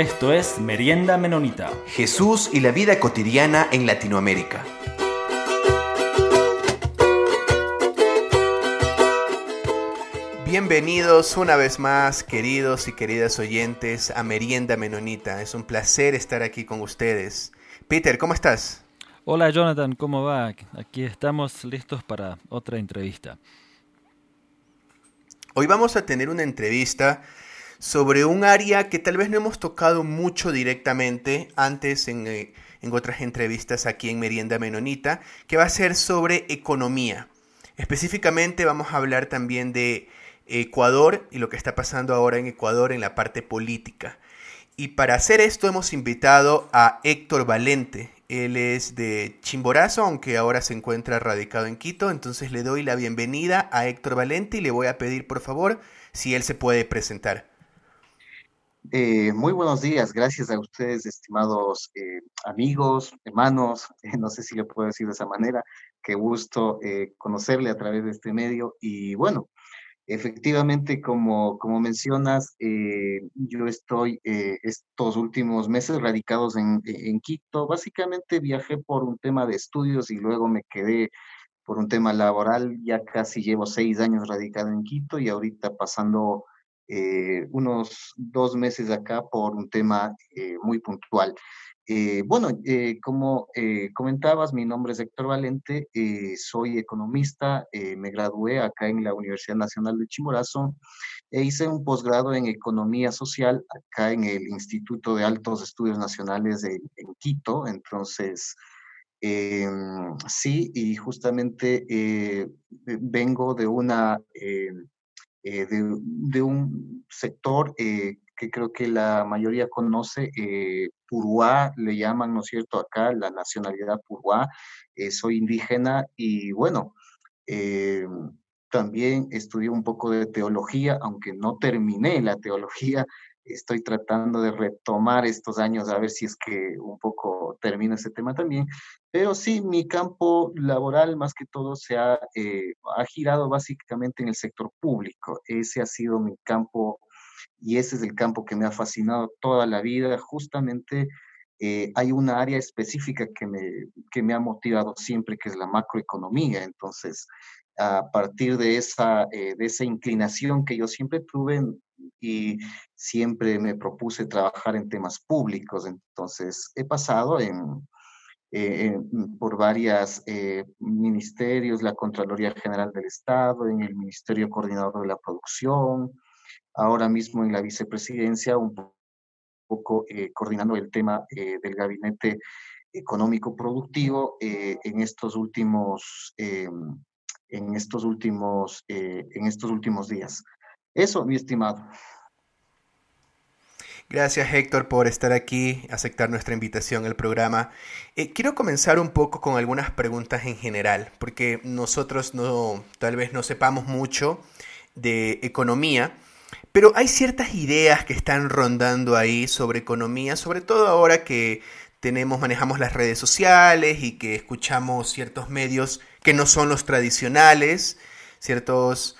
Esto es Merienda Menonita. Jesús y la vida cotidiana en Latinoamérica. Bienvenidos una vez más, queridos y queridas oyentes, a Merienda Menonita. Es un placer estar aquí con ustedes. Peter, ¿cómo estás? Hola Jonathan, ¿cómo va? Aquí estamos listos para otra entrevista. Hoy vamos a tener una entrevista sobre un área que tal vez no hemos tocado mucho directamente antes en, eh, en otras entrevistas aquí en Merienda Menonita, que va a ser sobre economía. Específicamente vamos a hablar también de Ecuador y lo que está pasando ahora en Ecuador en la parte política. Y para hacer esto hemos invitado a Héctor Valente. Él es de Chimborazo, aunque ahora se encuentra radicado en Quito. Entonces le doy la bienvenida a Héctor Valente y le voy a pedir por favor si él se puede presentar. Eh, muy buenos días, gracias a ustedes, estimados eh, amigos, hermanos, no sé si lo puedo decir de esa manera, qué gusto eh, conocerle a través de este medio y bueno, Efectivamente, como, como mencionas, eh, yo estoy estos últimos meses radicados en, en, Quito. Básicamente viajé por un tema de estudios y luego me quedé por un tema laboral. Ya casi llevo seis años radicado en Quito y ahorita pasando eh, unos dos meses acá por un tema muy puntual. Eh, bueno, eh, como eh, comentabas, mi nombre es Héctor Valente, soy economista, me gradué acá en la Universidad Nacional de Chimborazo e hice un posgrado en Economía Social acá en el Instituto de Altos Estudios Nacionales de, en Quito. Entonces, sí, y justamente vengo de una... De, de, un sector que creo que la mayoría conoce, eh, le llaman, ¿no es cierto?, acá la nacionalidad Puruá, eh, soy indígena y bueno, eh, también estudié un poco de teología, aunque no terminé la teología, estoy tratando de retomar estos años a ver si es que un poco termina ese tema también. Pero sí, mi campo laboral más que todo se ha, eh, ha girado básicamente en el sector público. Ese ha sido mi campo y ese es el campo que me ha fascinado toda la vida. Justamente eh, hay una área específica que me, que me ha motivado siempre, que es la macroeconomía. Entonces, a partir de esa, eh, de esa inclinación que yo siempre tuve y siempre me propuse trabajar en temas públicos, entonces he pasado en, eh, por varios ministerios, la Contraloría General del Estado, en el Ministerio Coordinador de la Producción, ahora mismo en la vicepresidencia, un poco eh, coordinando el tema eh, del gabinete económico productivo eh, en estos últimos en estos últimos en estos últimos días. Eso, mi estimado. Gracias Héctor por estar aquí, aceptar nuestra invitación al programa. quiero comenzar un poco con algunas preguntas en general, porque nosotros no, tal vez no sepamos mucho de economía, pero hay ciertas ideas que están rondando ahí sobre economía, sobre todo ahora que tenemos, manejamos las redes sociales y que escuchamos ciertos medios que no son los tradicionales, ciertos,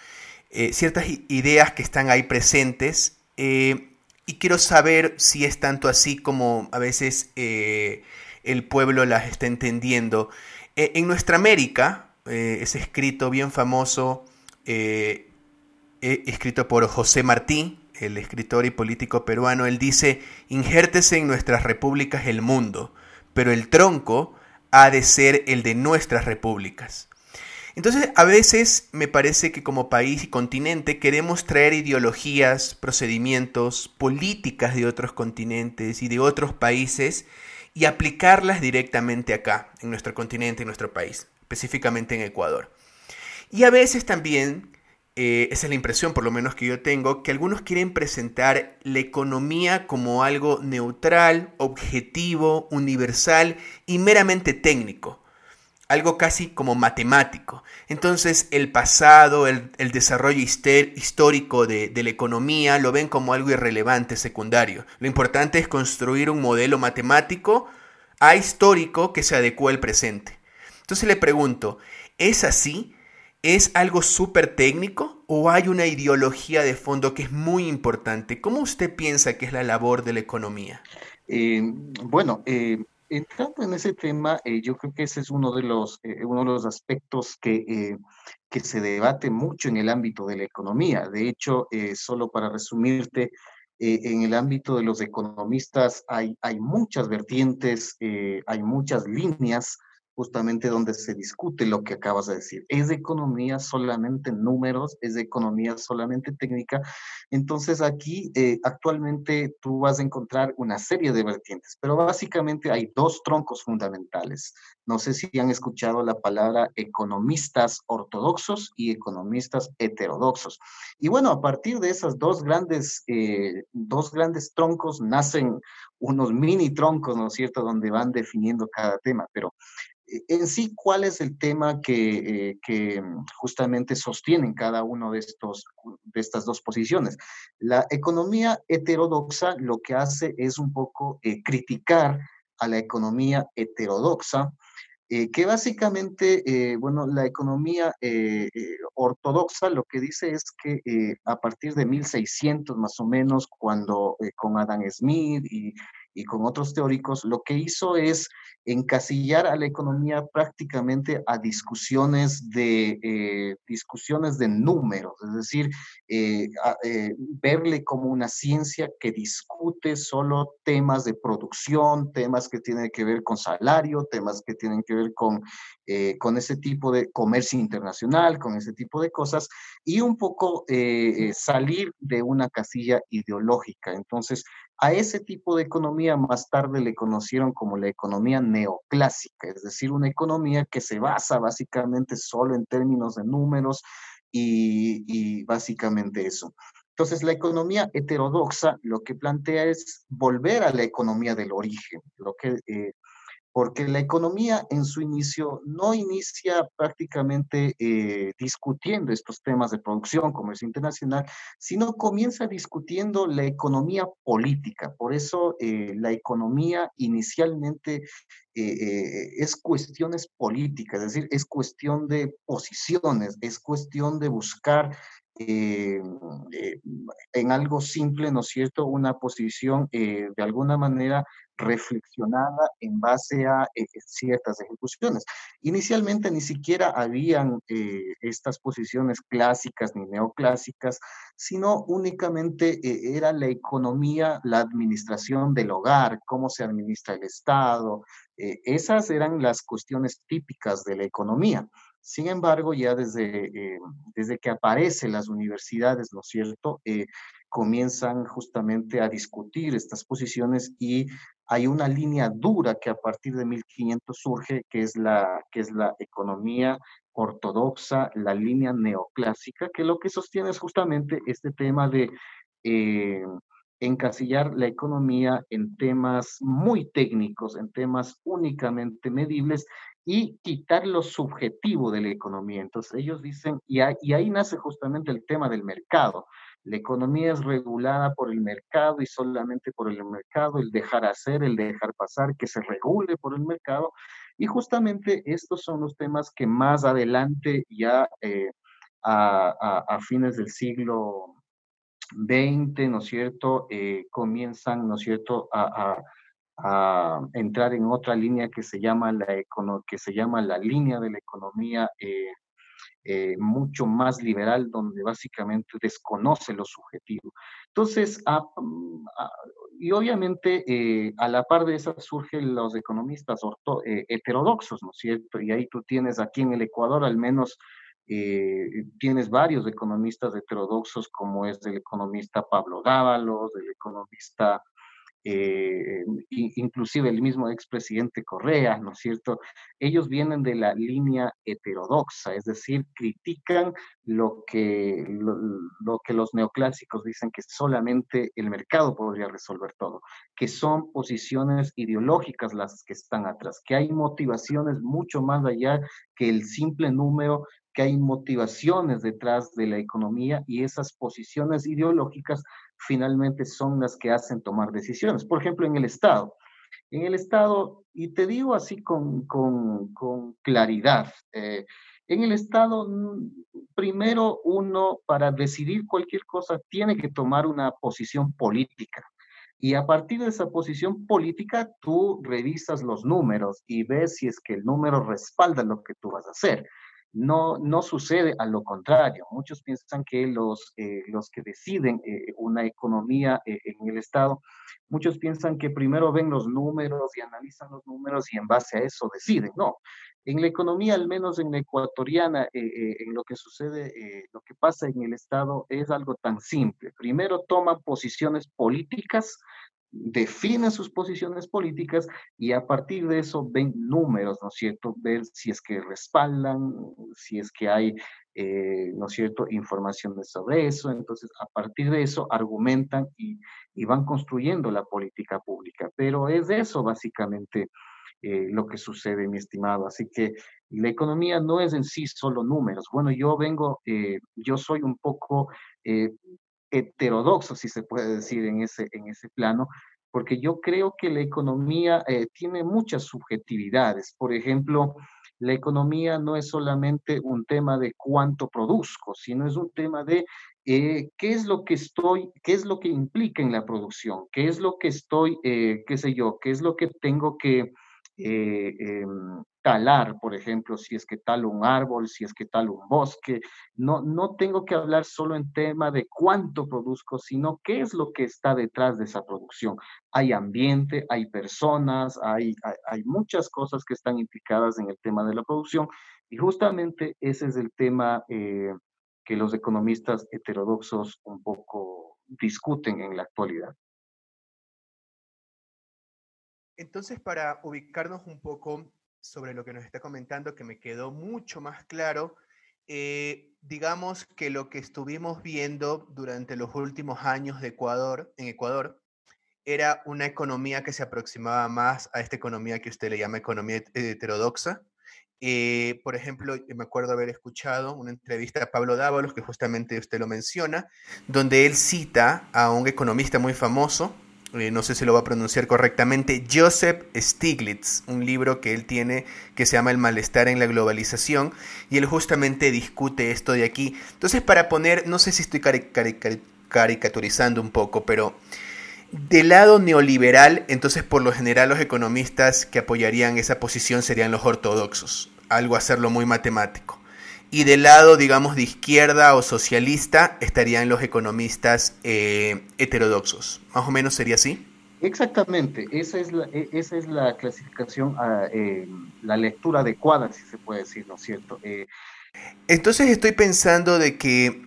eh, ciertas ideas que están ahí presentes. Eh, y quiero saber si es tanto así como a veces eh, el pueblo las está entendiendo. en nuestra América, ese escrito bien famoso escrito por José Martí, el escritor y político peruano, él dice, injértese en nuestras repúblicas el mundo, pero el tronco ha de ser el de nuestras repúblicas. Entonces, a veces me parece que como país y continente queremos traer ideologías, procedimientos, políticas de otros continentes y de otros países y aplicarlas directamente acá, en nuestro continente, en nuestro país, específicamente en Ecuador. Y a veces también eh, esa es la impresión por lo menos que yo tengo, que algunos quieren presentar la economía como algo neutral, objetivo, universal y meramente técnico, algo casi como matemático. Entonces el pasado, el, desarrollo histórico de, de la economía lo ven como algo irrelevante, secundario. Lo importante es construir un modelo matemático a histórico que se adecue al presente. Entonces le pregunto, ¿es así? ¿Es algo súper técnico o hay una ideología de fondo que es muy importante? ¿Cómo usted piensa que es la labor de la economía? Eh, bueno, eh, entrando en ese tema, eh, yo creo que ese es uno de los, uno de los aspectos que, que se debate mucho en el ámbito de la economía. De hecho, solo para resumirte, en el ámbito de los economistas hay, hay muchas vertientes, hay muchas líneas justamente donde se discute lo que acabas de decir. Es de economía solamente números, es de economía solamente técnica. Entonces aquí eh, actualmente tú vas a encontrar una serie de vertientes, pero básicamente hay dos troncos fundamentales. No sé si han escuchado la palabra economistas ortodoxos y economistas heterodoxos. Y bueno, a partir de esas dos grandes, eh, dos grandes troncos nacen unos mini troncos, ¿no es cierto?, donde van definiendo cada tema. Pero en sí, ¿cuál es el tema que, eh, mm, justamente sostienen cada uno de, estos, de estas dos posiciones? La economía heterodoxa lo que hace es un poco eh, criticar a la economía heterodoxa, eh, que básicamente, bueno, la economía ortodoxa lo que dice es que a partir de 1600 más o menos, cuando con Adam Smith y y con otros teóricos, lo que hizo es encasillar a la economía prácticamente a discusiones de, eh, discusiones de números, es decir, eh, eh, verle como una ciencia que discute solo temas de producción, temas que tienen que ver con salario, temas que tienen que ver con, con ese tipo de comercio internacional, con ese tipo de cosas, y un poco salir de una casilla ideológica. Entonces, a ese tipo de economía más tarde le conocieron como la economía neoclásica, es decir, una economía que se basa básicamente solo en términos de números y, básicamente eso. Entonces, la economía heterodoxa lo que plantea es volver a la economía del origen, lo que eh, porque la economía en su inicio no inicia prácticamente eh, discutiendo estos temas de producción, comercio internacional, sino comienza discutiendo la economía política. Por eso eh, la economía inicialmente eh, es cuestiones políticas, es decir, es cuestión de posiciones, es cuestión de buscar en algo simple, ¿no es cierto?, una posición de alguna manera reflexionada en base a eh, ciertas ejecuciones. Inicialmente ni siquiera habían eh, estas posiciones clásicas ni neoclásicas, sino únicamente eh, era la economía, la administración del hogar, cómo se administra el Estado. esas eran las cuestiones típicas de la economía. Sin embargo, ya desde, desde que aparecen las universidades, ¿no es cierto? comienzan justamente a discutir estas posiciones y hay una línea dura que a partir de 1500 surge, que es la, que es la economía ortodoxa, la línea neoclásica, que lo que sostiene es justamente este tema de eh, encasillar la economía en temas muy técnicos, en temas únicamente medibles y quitar lo subjetivo de la economía. Entonces ellos dicen, y ahí nace justamente el tema del mercado. La economía es regulada por el mercado y solamente por el mercado, el dejar hacer, el dejar pasar, que se regule por el mercado. Y justamente estos son los temas que más adelante, ya eh, a, fines del siglo XX, ¿no es cierto?, eh, comienzan, ¿no es cierto?, a, entrar en otra línea que se llama la, que se llama la línea de la economía eh, eh, mucho más liberal, donde básicamente desconoce lo subjetivo. Entonces, mm, y obviamente eh, a la par de eso surgen los economistas eh, heterodoxos, ¿no es cierto? Y ahí tú tienes aquí en el Ecuador al menos tienes varios economistas heterodoxos, como es el economista Pablo Dávalos, el economista eh, inclusive el mismo expresidente Correa, ¿no es cierto? Ellos vienen de la línea heterodoxa, es decir, critican lo que, lo, que los neoclásicos dicen que solamente el mercado podría resolver todo, que son posiciones ideológicas las que están atrás, que hay motivaciones mucho más allá que el simple número que hay motivaciones detrás de la economía y esas posiciones ideológicas finalmente son las que hacen tomar decisiones. Por ejemplo, en el Estado. En el Estado, y te digo así con, con, claridad, eh, en el Estado, mm, primero uno para decidir cualquier cosa tiene que tomar una posición política. Y a partir de esa posición política, tú revisas los números y ves si es que el número respalda lo que tú vas a hacer. No, no sucede a lo contrario. Muchos piensan que los, eh, los que deciden eh, una economía eh, en el Estado, muchos piensan que primero ven los números y analizan los números y en base a eso deciden. No, en la economía, al menos en la ecuatoriana, en lo que sucede, lo que pasa en el Estado es algo tan simple. Primero toman posiciones políticas definen sus posiciones políticas y a partir de eso ven números, ¿no es cierto? Ver si es que respaldan, si es que hay, eh, ¿no es cierto?, informaciones sobre eso. Entonces, a partir de eso argumentan y, van construyendo la política pública. Pero es eso básicamente eh, lo que sucede, mi estimado. Así que la economía no es en sí solo números. Bueno, yo vengo, eh, yo soy un poco heterodoxo, si se puede decir, en ese, en ese plano, porque yo creo que la economía eh, tiene muchas subjetividades. Por ejemplo, la economía no es solamente un tema de cuánto produzco, sino es un tema de eh, qué es lo que estoy, qué es lo que implica en la producción, qué es lo que estoy, eh, qué sé yo, qué es lo que tengo que em, talar, por ejemplo, si es que talo un árbol, si es que talo un bosque. No, no tengo que hablar solo en tema de cuánto produzco, sino qué es lo que está detrás de esa producción. Hay ambiente, hay personas, hay, hay, muchas cosas que están implicadas en el tema de la producción y justamente ese es el tema eh, que los economistas heterodoxos un poco discuten en la actualidad. Entonces, para ubicarnos un poco, sobre lo que nos está comentando que me quedó mucho más claro. Eh, digamos que lo que estuvimos viendo durante los últimos años de Ecuador, en Ecuador, era una economía que se aproximaba más a esta economía que usted le llama economía heterodoxa. Eh, por ejemplo, me acuerdo haber escuchado una entrevista a Pablo Dávalos, que justamente usted lo menciona, donde él cita a un economista muy famoso, eh, no sé si lo va a pronunciar correctamente, Joseph Stiglitz, un libro que él tiene que se llama El malestar en la globalización, y él justamente discute esto de aquí. Entonces, para poner, no sé si estoy caricaturizando un poco, pero del lado neoliberal, entonces por lo general los economistas que apoyarían esa posición serían los ortodoxos, algo hacerlo muy matemático. Y del lado, digamos, de izquierda o socialista estarían los economistas eh, heterodoxos. Más o menos sería así. Exactamente, esa es la, e, esa es la clasificación, ah, eh, la lectura adecuada, si se puede decir, ¿no es cierto? Eh, Entonces estoy pensando de que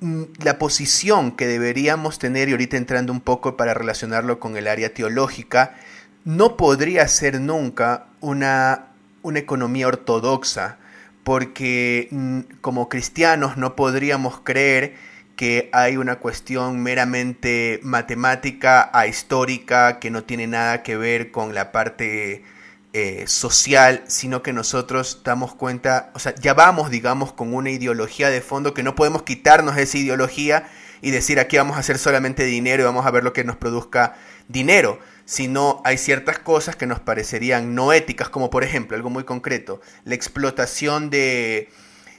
mm, la posición que deberíamos tener, y ahorita entrando un poco para relacionarlo con el área teológica, no podría ser nunca una, una economía ortodoxa, porque mm, como cristianos no podríamos creer que hay una cuestión meramente matemática a histórica que no tiene nada que ver con la parte eh, social, sino que nosotros damos cuenta, o sea, ya vamos, digamos, con una ideología de fondo que no podemos quitarnos esa ideología y decir aquí vamos a hacer solamente dinero y vamos a ver lo que nos produzca dinero, sino hay ciertas cosas que nos parecerían no éticas, como por ejemplo, algo muy concreto, la explotación de,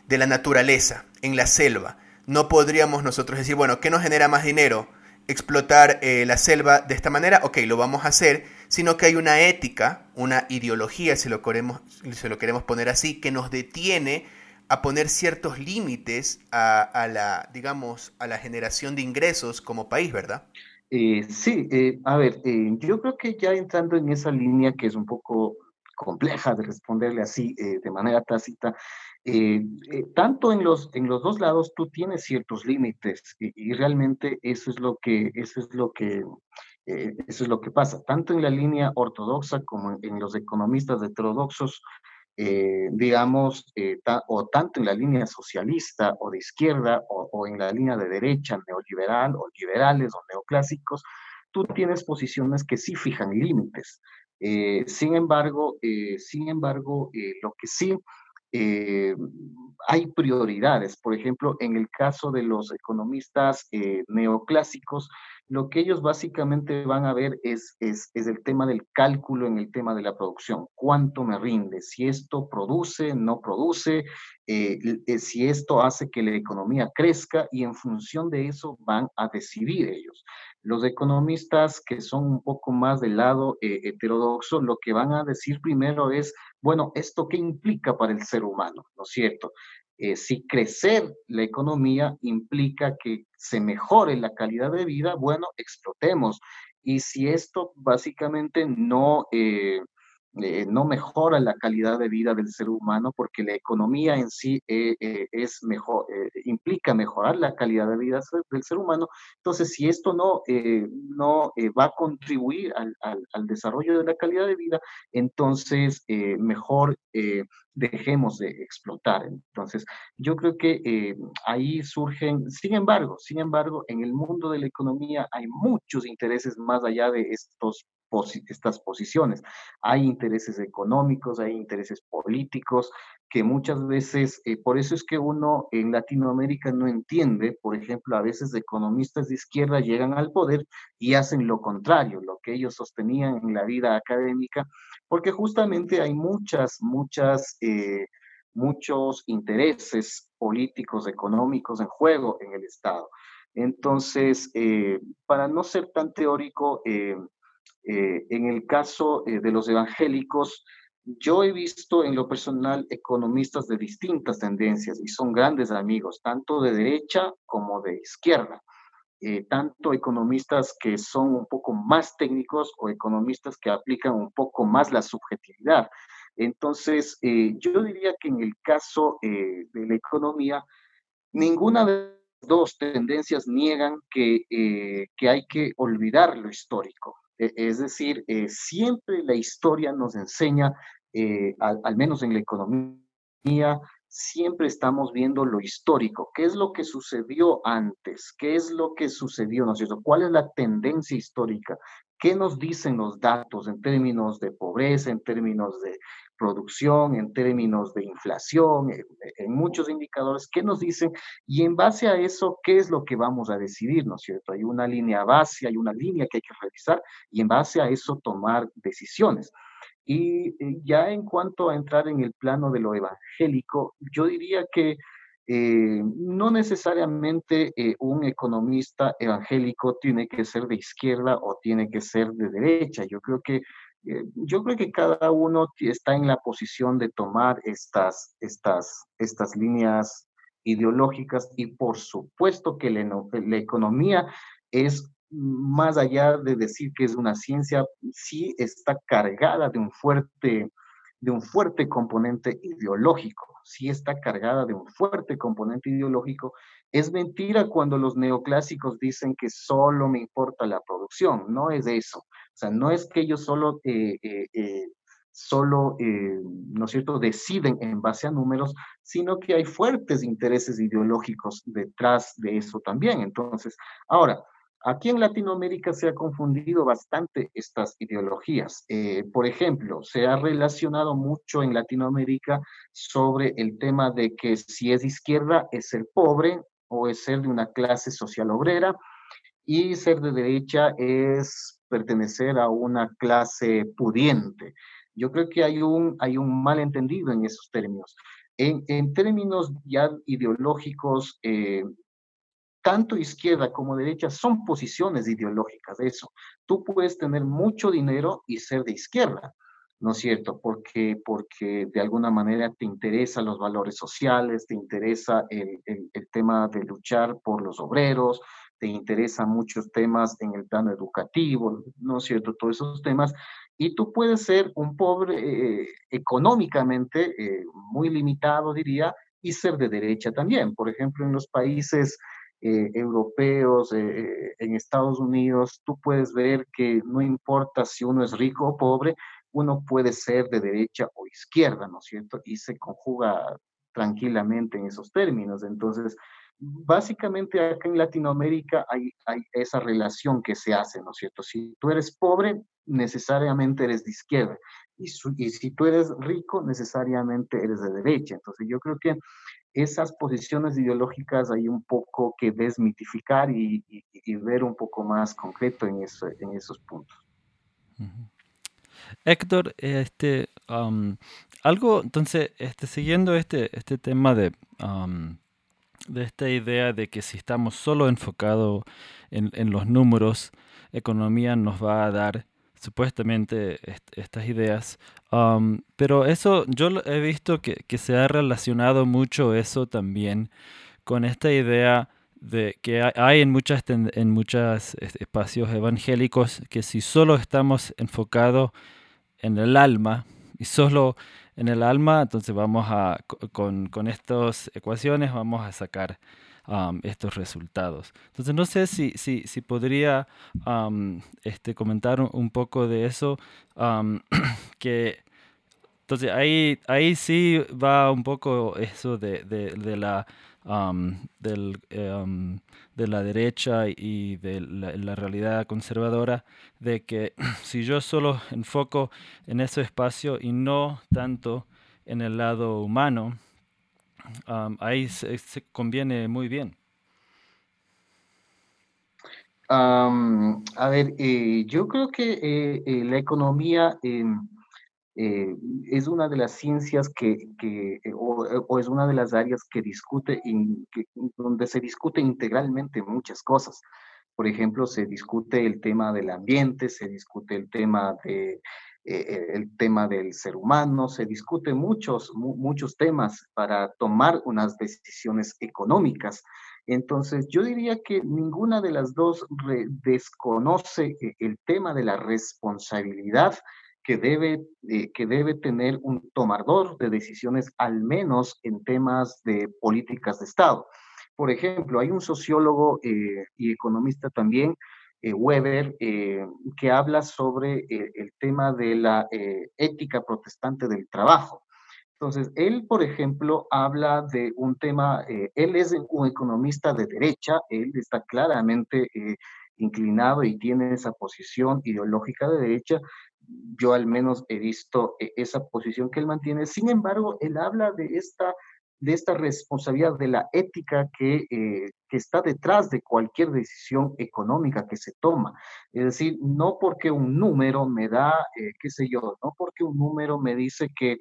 de la naturaleza en la selva. No podríamos nosotros decir, bueno, ¿qué nos genera más dinero? explotar eh, la selva de esta manera, ok, lo vamos a hacer, sino que hay una ética, una ideología, si lo, queremos, si lo queremos poner así, que nos detiene a poner ciertos límites a, a, la, digamos, a la generación de ingresos como país, ¿verdad? Eh, sí, eh, a ver, eh, yo creo que ya entrando en esa línea que es un poco compleja de responderle así de manera tácita, tanto en los, en los dos lados tú tienes ciertos límites y, realmente eso es lo que, eso es lo que, eso es lo que pasa, tanto en la línea ortodoxa como en, los economistas heterodoxos, eh, digamos, eh, o tanto en la línea socialista o de izquierda o, en la línea de derecha, neoliberal o liberales o neoclásicos, tú tienes posiciones que sí fijan límites. Eh, sin embargo, sin embargo lo que sí hay prioridades. Por ejemplo, en el caso de los economistas neoclásicos, lo que ellos básicamente van a ver es, es, el tema del cálculo en el tema de la producción. ¿Cuánto me rinde? Si esto produce, no produce, eh, eh, si esto hace que la economía crezca y en función de eso van a decidir ellos. Los economistas que son un poco más del lado eh, heterodoxo, lo que van a decir primero es, bueno, ¿esto qué implica para el ser humano? ¿No es cierto? Eh, si crecer la economía implica que se mejore la calidad de vida, bueno, explotemos. Y si esto básicamente no, eh, eh, no mejora la calidad de vida del ser humano porque la economía en sí eh, eh, es mejor, implica mejorar la calidad de vida del ser humano. Entonces, si esto no, no va a contribuir al, al, desarrollo de la calidad de vida, entonces mejor dejemos de explotar. Entonces, yo creo que ahí surgen, sin embargo, sin embargo, en el mundo de la economía hay muchos intereses más allá de estos estas posiciones. Hay intereses económicos, hay intereses políticos, que muchas veces, eh, por eso es que uno en Latinoamérica no entiende, por ejemplo, a veces economistas de izquierda llegan al poder y hacen lo contrario, lo que ellos sostenían en la vida académica, porque justamente hay muchas, muchas... Eh, muchos intereses políticos, económicos en juego en el Estado. Entonces, eh, para no ser tan teórico, eh, en el caso eh, de los evangélicos, yo he visto en lo personal economistas de distintas tendencias y son grandes amigos, tanto de derecha como de izquierda. Eh, tanto economistas que son un poco más técnicos o economistas que aplican un poco más la subjetividad. Entonces, yo diría que en el caso de la economía, ninguna de las dos tendencias niegan que, que hay que olvidar lo histórico. E, es decir, eh, siempre la historia nos enseña, eh, al, menos en la economía, siempre estamos viendo lo histórico, qué es lo que sucedió antes, qué es lo que sucedió, ¿no es cierto? ¿Cuál es la tendencia histórica? ¿Qué nos dicen los datos en términos de pobreza, en términos de producción, en términos de inflación, en, muchos indicadores, ¿qué nos dicen? Y en base a eso, ¿qué es lo que vamos a decidir, ¿no es cierto? Hay una línea base, hay una línea que hay que revisar y en base a eso tomar decisiones. Y ya en cuanto a entrar en el plano de lo evangélico, yo diría que eh, no necesariamente eh, un economista evangélico tiene que ser de izquierda o tiene que ser de derecha. Yo creo que eh, yo creo que cada uno está en la posición de tomar estas, estas, estas líneas ideológicas y por supuesto que la, la, economía es más allá de decir que es una ciencia, sí está cargada de un fuerte, de un fuerte componente ideológico, sí está cargada de un fuerte componente ideológico es mentira cuando los neoclásicos dicen que solo me importa la producción, no es eso. O sea, no es que ellos solo, eh, eh, eh, solo ¿no es cierto?, deciden en base a números, sino que hay fuertes intereses ideológicos detrás de eso también. Entonces, ahora, Aquí en Latinoamérica se ha confundido bastante estas ideologías. por ejemplo, se ha relacionado mucho en Latinoamérica sobre el tema de que si es izquierda es el pobre o es ser de una clase social obrera y ser de derecha es pertenecer a una clase pudiente. Yo creo que hay un, hay un malentendido en esos términos. En, en términos ya ideológicos, eh, tanto izquierda como derecha son posiciones ideológicas de eso. Tú puedes tener mucho dinero y ser de izquierda. ¿no es cierto? Porque, porque de alguna manera te interesan los valores sociales, te interesa el, el, tema de luchar por los obreros, te interesan muchos temas en el plano educativo, ¿no es cierto? Todos esos temas. Y tú puedes ser un pobre eh, económicamente, eh, muy limitado, diría, y ser de derecha también. Por ejemplo, en los países eh, europeos, en Estados Unidos, tú puedes ver que no importa si uno es rico o pobre, uno puede ser de derecha o izquierda, ¿no es cierto? Y se conjuga tranquilamente en esos términos. Entonces, básicamente acá en Latinoamérica hay, hay, esa relación que se hace, ¿no es cierto? Si tú eres pobre, necesariamente eres de izquierda. y, si tú eres rico, necesariamente eres de derecha. Entonces yo creo que esas posiciones ideológicas hay un poco que desmitificar y, ver un poco más concreto en, eso, en esos puntos. Héctor, este, algo, entonces, este, siguiendo este, este tema de, de esta idea de que si estamos solo enfocados en, en, los números, economía nos va a dar supuestamente estas ideas. Pero eso, yo he visto que, se ha relacionado mucho eso también con esta idea de que hay en muchas en muchos espacios evangélicos que si solo estamos enfocados en el alma y solo en el alma, entonces vamos a, con, con estas ecuaciones vamos a sacar estos resultados. Entonces no sé si, si, si podría este, comentar un, poco de eso, que entonces ahí, ahí sí va un poco eso de, de, la, del, eh, de la derecha y de la, realidad conservadora, de que si yo solo enfoco en ese espacio y no tanto en el lado humano, ahí se, conviene muy bien. a ver, eh, yo creo que eh, eh, la economía em, es una de las ciencias que, o, es una de las áreas que discute, donde se discute integralmente muchas cosas. Por ejemplo, se discute el tema del ambiente, se discute el tema de eh, eh, el tema del ser humano, se discute muchos, muchos temas para tomar unas decisiones económicas. Entonces, yo diría que ninguna de las dos desconoce eh, el tema de la responsabilidad que debe, que debe tener un tomador de decisiones, al menos en temas de políticas de Estado. Por ejemplo, hay un sociólogo y economista también eh, Weber, eh, que habla sobre eh, el tema de la ética protestante del trabajo. Entonces, él, por ejemplo, habla de un tema, él es un economista de derecha, él está claramente inclinado y tiene esa posición ideológica de derecha. Yo al menos he visto esa posición que él mantiene. Sin embargo, él habla de esta de esta responsabilidad de la ética que, eh, que, está detrás de cualquier decisión económica que se toma. Es decir, no porque un número me da, eh, qué sé yo, no porque un número me dice que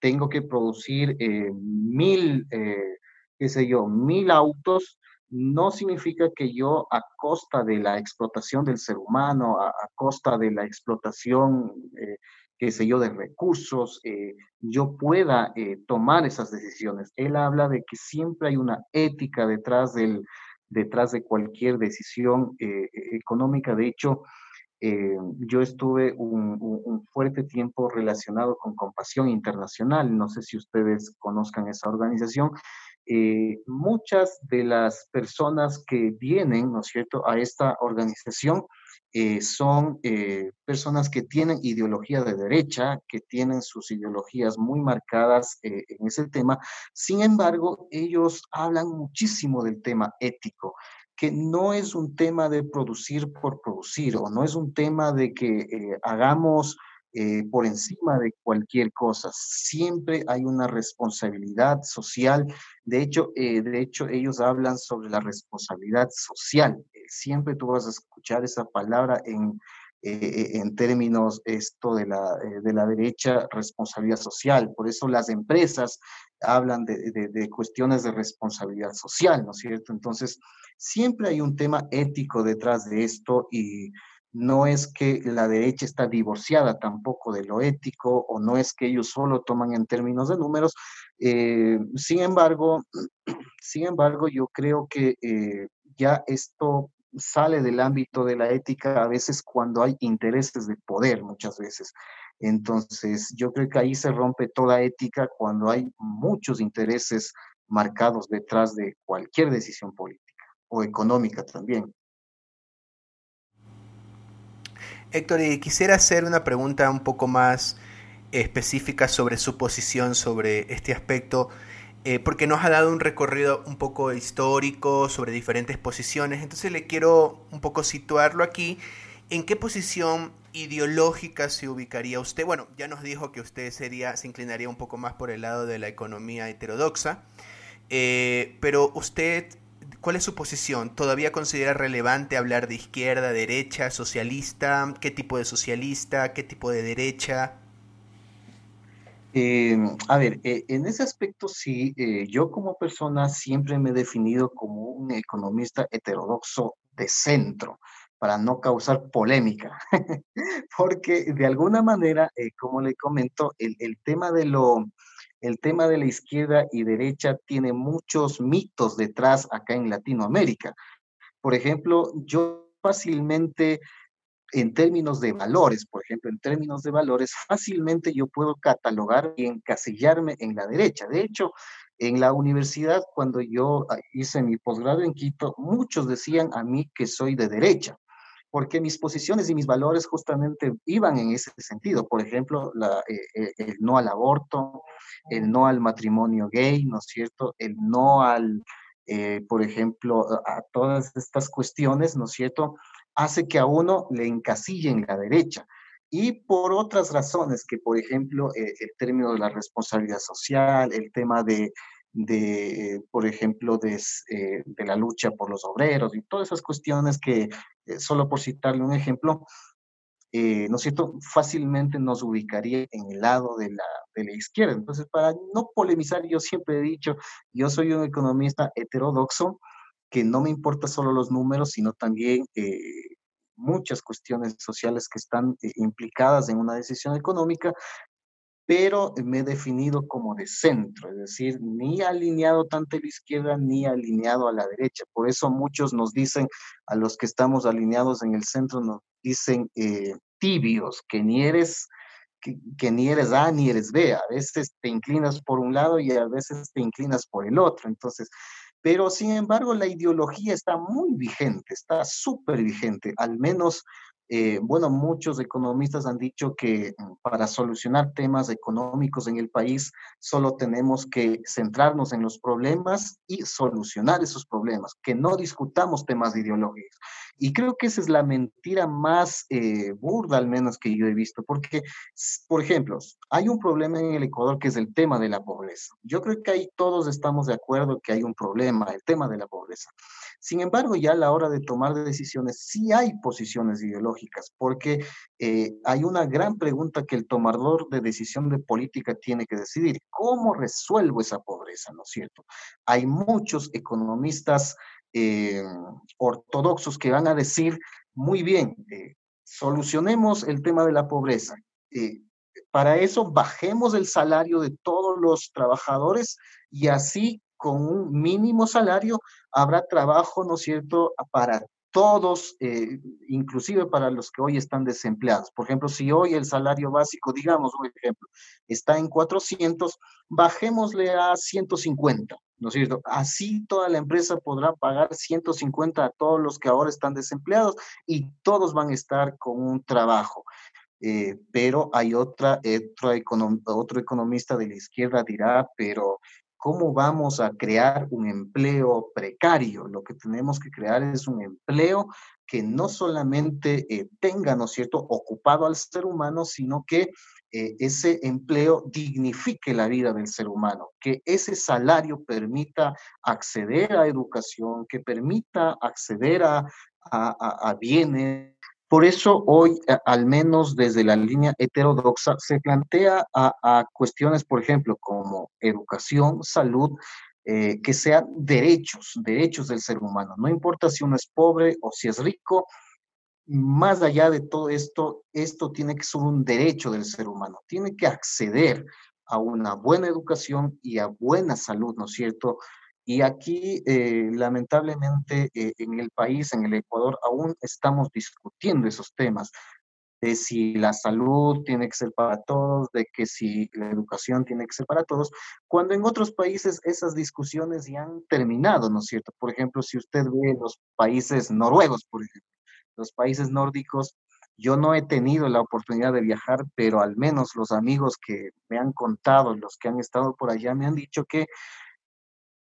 tengo que producir eh, mil, qué sé yo, mil autos, no significa que yo a costa de la explotación del ser humano, a, a costa de la explotación qué sé yo, de recursos, eh, yo pueda eh, tomar esas decisiones. Él habla de que siempre hay una ética detrás, del, detrás de cualquier decisión eh, económica. De hecho, yo estuve un, fuerte tiempo relacionado con Compasión Internacional. No sé si ustedes conozcan esa organización. Muchas de las personas que vienen, ¿no es cierto?, a esta organización eh, son eh, personas que tienen ideología de derecha, que tienen sus ideologías muy marcadas eh, en ese tema. Sin embargo, ellos hablan muchísimo del tema ético que no es un tema de producir por producir o no es un tema de que hagamos por encima de cualquier cosa. Siempre hay una responsabilidad social. De hecho, de hecho, ellos hablan sobre la responsabilidad social siempre tú vas a escuchar esa palabra en, eh, en términos esto de la, eh, de la derecha, responsabilidad social. Por eso las empresas hablan de, de, cuestiones de responsabilidad social, ¿no es cierto? Entonces, siempre hay un tema ético detrás de esto y no es que la derecha está divorciada tampoco de lo ético o no es que ellos solo toman en términos de números. Eh, sin embargo, sin embargo, yo creo que ya esto sale del ámbito de la ética a veces cuando hay intereses de poder, muchas veces. Entonces, yo creo que ahí se rompe toda ética cuando hay muchos intereses marcados detrás de cualquier decisión política o económica también. Héctor, y quisiera hacer una pregunta un poco más específica sobre su posición sobre este aspecto. Eh, porque nos ha dado un recorrido un poco histórico sobre diferentes posiciones. Entonces le quiero un poco situarlo aquí ¿En qué posición ideológica se ubicaría usted? Bueno, ya nos dijo que usted sería, se inclinaría un poco más por el lado de la economía heterodoxa, eh, pero usted, ¿cuál es su posición? ¿Todavía considera relevante hablar de izquierda, derecha, socialista? ¿Qué tipo de socialista? ¿Qué tipo de derecha? Eh, a ver, eh, en ese aspecto sí, yo como persona siempre me he definido como un economista heterodoxo de centro para no causar polémica, porque de alguna manera, eh, como le comento, el, tema de lo, el tema de la izquierda y derecha tiene muchos mitos detrás acá en Latinoamérica. Por ejemplo, yo fácilmente, en términos de valores, por ejemplo, en términos de valores, fácilmente yo puedo catalogar y encasillarme en la derecha. De hecho, en la universidad, cuando yo ah, hice mi posgrado en Quito, muchos decían a mí que soy de derecha porque mis posiciones y mis valores justamente iban en ese sentido. Por ejemplo, la, eh, eh, el no al aborto, el no al matrimonio gay, ¿no es cierto? El no al, eh, por ejemplo, a todas estas cuestiones, ¿no es cierto? Hace que a uno le encasille en la derecha. Y por otras razones, que por ejemplo, el término de la responsabilidad social, el tema de de, por ejemplo, de, eh, de, la lucha por los obreros y todas esas cuestiones que, eh, solo por citarle un ejemplo, eh, ¿no es cierto?, fácilmente nos ubicaría en el lado de la, de la izquierda. Entonces, para no polemizar, yo siempre he dicho, yo soy un economista heterodoxo, que no me importa solo los números, sino también muchas cuestiones sociales que están implicadas en una decisión económica pero me he definido como de centro, es decir, ni alineado tanto a la izquierda ni alineado a la derecha. Por eso muchos nos dicen, a los que estamos alineados en el centro, nos dicen eh, tibios, que ni eres... Que, ni eres A ni eres B, a veces te inclinas por un lado y a veces te inclinas por el otro. Entonces, pero sin embargo la ideología está muy vigente, está súper vigente, al menos eh, bueno, muchos economistas han dicho que mm, para solucionar temas económicos en el país solo tenemos que centrarnos en los problemas y solucionar esos problemas, que no discutamos temas ideológicos. Y creo que esa es la mentira más eh, burda, al menos que yo he visto, porque, por ejemplo, hay un problema en el Ecuador que es el tema de la pobreza. Yo creo que ahí todos estamos de acuerdo que hay un problema, el tema de la pobreza. Sin embargo, ya a la hora de tomar decisiones, sí hay posiciones ideológicas, porque eh, hay una gran pregunta que el tomador de decisión de política tiene que decidir. ¿Cómo resuelvo esa pobreza? ¿No es cierto? Hay muchos economistas eh, ortodoxos que van a decir, muy bien, eh, solucionemos el tema de la pobreza. Eh, para eso bajemos el salario de todos los trabajadores y así con un mínimo salario habrá trabajo, ¿no es cierto?, para todos, eh, inclusive para los que hoy están desempleados. Por ejemplo, si hoy el salario básico, digamos un ejemplo, está en 400, bajémosle a 150, ¿no es cierto? Así toda la empresa podrá pagar 150 a todos los que ahora están desempleados y todos van a estar con un trabajo. Eh, pero hay otra, otro economista de la izquierda dirá, pero ¿Cómo vamos a crear un empleo precario? Lo que tenemos que crear es un empleo que no solamente eh, tenga, ¿no es cierto?, ocupado al ser humano, sino que eh, ese empleo dignifique la vida del ser humano, que ese salario permita acceder a educación, que permita acceder a, a bienes por eso hoy, al menos desde la línea heterodoxa, se plantea a, cuestiones, por ejemplo, como educación, salud, eh, que sean derechos, derechos del ser humano. No importa si uno es pobre o si es rico, más allá de todo esto, esto tiene que ser un derecho del ser humano. Tiene que acceder a una buena educación y a buena salud, ¿no es cierto? Y aquí, eh, lamentablemente, eh, en el país, en el Ecuador, aún estamos discutiendo esos temas de si la salud tiene que ser para todos, de que si la educación tiene que ser para todos, cuando en otros países esas discusiones ya han terminado, ¿no es cierto? Por ejemplo, si usted ve los países noruegos, por ejemplo, los países nórdicos, yo no he tenido la oportunidad de viajar, pero al menos los amigos que me han contado, los que han estado por allá, me han dicho que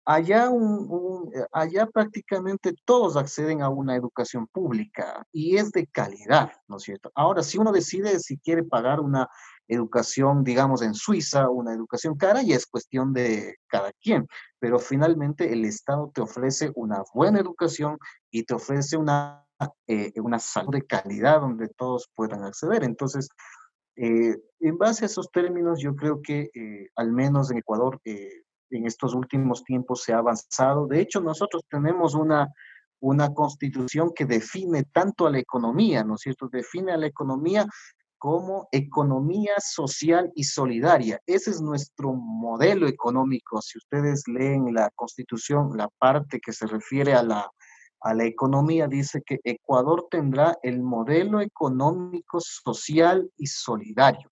allá un, eh, allá prácticamente todos acceden a una educación pública y es de calidad, ¿no es cierto? Ahora, si uno decide si quiere pagar una educación, digamos, en Suiza, una educación cara, y es cuestión de cada quien, pero finalmente el Estado te ofrece una buena educación y te ofrece una, eh, una salud de calidad donde todos puedan acceder. Entonces, eh, en base a esos términos, yo creo que eh, al menos en Ecuador en estos últimos tiempos se ha avanzado. De hecho, nosotros tenemos una, una constitución que define tanto a la economía, ¿no es cierto? Define a la economía como economía social y solidaria. Ese es nuestro modelo económico. Si ustedes leen la constitución, la parte que se refiere a la, a la economía, dice que Ecuador tendrá el modelo económico social y solidario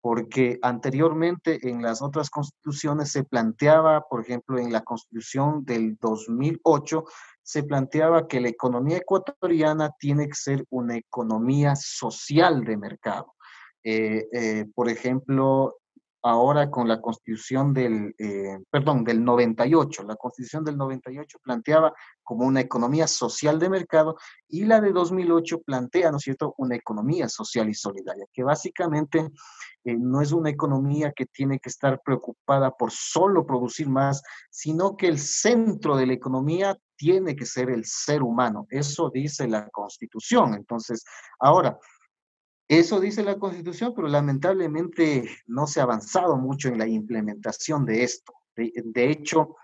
porque anteriormente en las otras constituciones se planteaba, por ejemplo, en la constitución del 2008, se planteaba que la economía ecuatoriana tiene que ser una economía social de mercado. Eh, eh, por ejemplo, ahora con la constitución del, eh, perdón, del 98, la constitución del 98 planteaba como una economía social de mercado y la de 2008 plantea, ¿no es cierto?, una economía social y solidaria, que básicamente no es una economía que tiene que estar preocupada por solo producir más, sino que el centro de la economía tiene que ser el ser humano. Eso dice la Constitución. Entonces, ahora, eso dice la Constitución, pero lamentablemente no se ha avanzado mucho en la implementación de esto. De, hecho,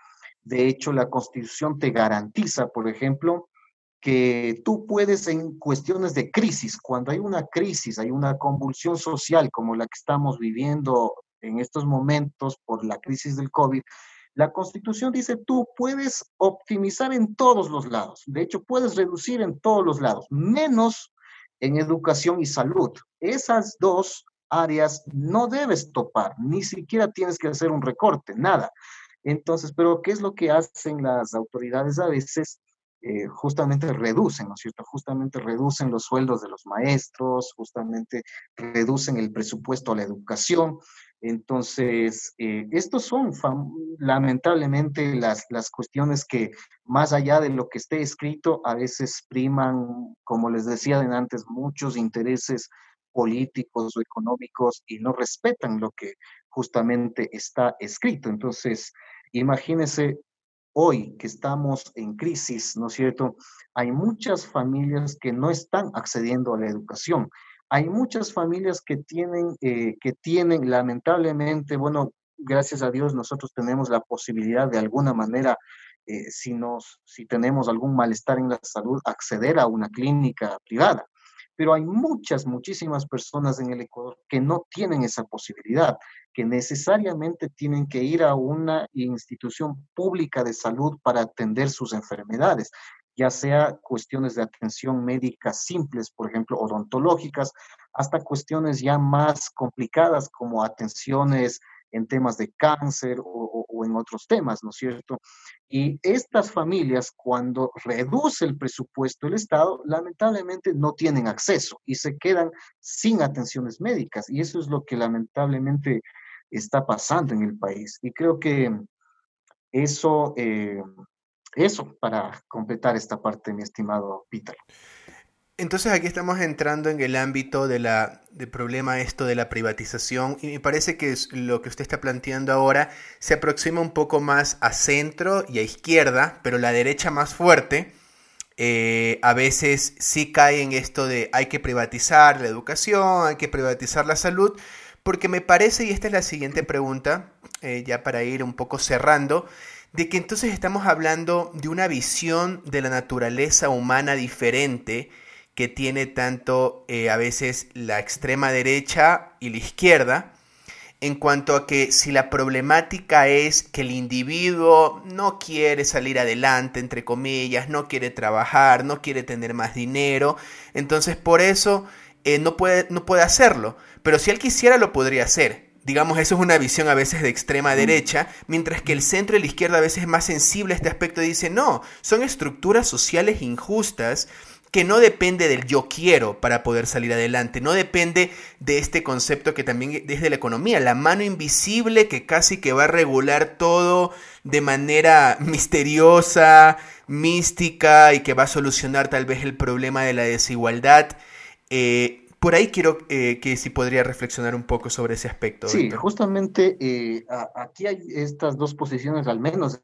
de hecho, la Constitución te garantiza, por ejemplo, que tú puedes en cuestiones de crisis, cuando hay una crisis, hay una convulsión social como la que estamos viviendo en estos momentos por la crisis del COVID, la constitución dice, tú puedes optimizar en todos los lados, de hecho puedes reducir en todos los lados, menos en educación y salud. Esas dos áreas no debes topar, ni siquiera tienes que hacer un recorte, nada. Entonces, pero ¿qué es lo que hacen las autoridades a veces? Eh, justamente reducen, ¿no es cierto? Justamente reducen los sueldos de los maestros, justamente reducen el presupuesto a la educación. Entonces, eh, estos son lamentablemente las, las cuestiones que más allá de lo que esté escrito, a veces priman, como les decía antes, muchos intereses políticos o económicos y no respetan lo que justamente está escrito. Entonces, imagínense hoy que estamos en crisis, ¿no es cierto? Hay muchas familias que no están accediendo a la educación hay muchas familias que tienen, eh, que tienen lamentablemente, bueno, gracias a Dios nosotros tenemos la posibilidad de alguna manera, eh, si, nos, si tenemos algún malestar en la salud, acceder a una clínica privada. Pero hay muchas, muchísimas personas en el Ecuador que no tienen esa posibilidad, que necesariamente tienen que ir a una institución pública de salud para atender sus enfermedades ya sea cuestiones de atención médica simples, por ejemplo, odontológicas, hasta cuestiones ya más complicadas como atenciones en temas de cáncer o, en otros temas, ¿no es cierto? Y estas familias, cuando reduce el presupuesto del Estado, lamentablemente no tienen acceso y se quedan sin atenciones médicas. Y eso es lo que lamentablemente está pasando en el país. Y creo que eso eh, eso para completar esta parte, mi estimado Peter. Entonces aquí estamos entrando en el ámbito de la, del problema esto de la privatización y me parece que lo que usted está planteando ahora se aproxima un poco más a centro y a izquierda, pero la derecha más fuerte eh, a veces sí cae en esto de hay que privatizar la educación, hay que privatizar la salud, porque me parece, y esta es la siguiente pregunta, eh, ya para ir un poco cerrando, de que entonces estamos hablando de una visión de la naturaleza humana diferente que tiene tanto eh, a veces la extrema derecha y la izquierda, en cuanto a que si la problemática es que el individuo no quiere salir adelante, entre comillas, no quiere trabajar, no quiere tener más dinero, entonces por eso eh, no, puede, no puede hacerlo. Pero si él quisiera lo podría hacer digamos, eso es una visión a veces de extrema derecha, mientras que el centro y la izquierda a veces es más sensible a este aspecto y dice, no, son estructuras sociales injustas que no depende del yo quiero para poder salir adelante, no depende de este concepto que también es de la economía, la mano invisible que casi que va a regular todo de manera misteriosa, mística y que va a solucionar tal vez el problema de la desigualdad. Eh, por ahí quiero eh, que si podría reflexionar un poco sobre ese aspecto. Sí, justamente eh, aquí hay estas dos posiciones, al menos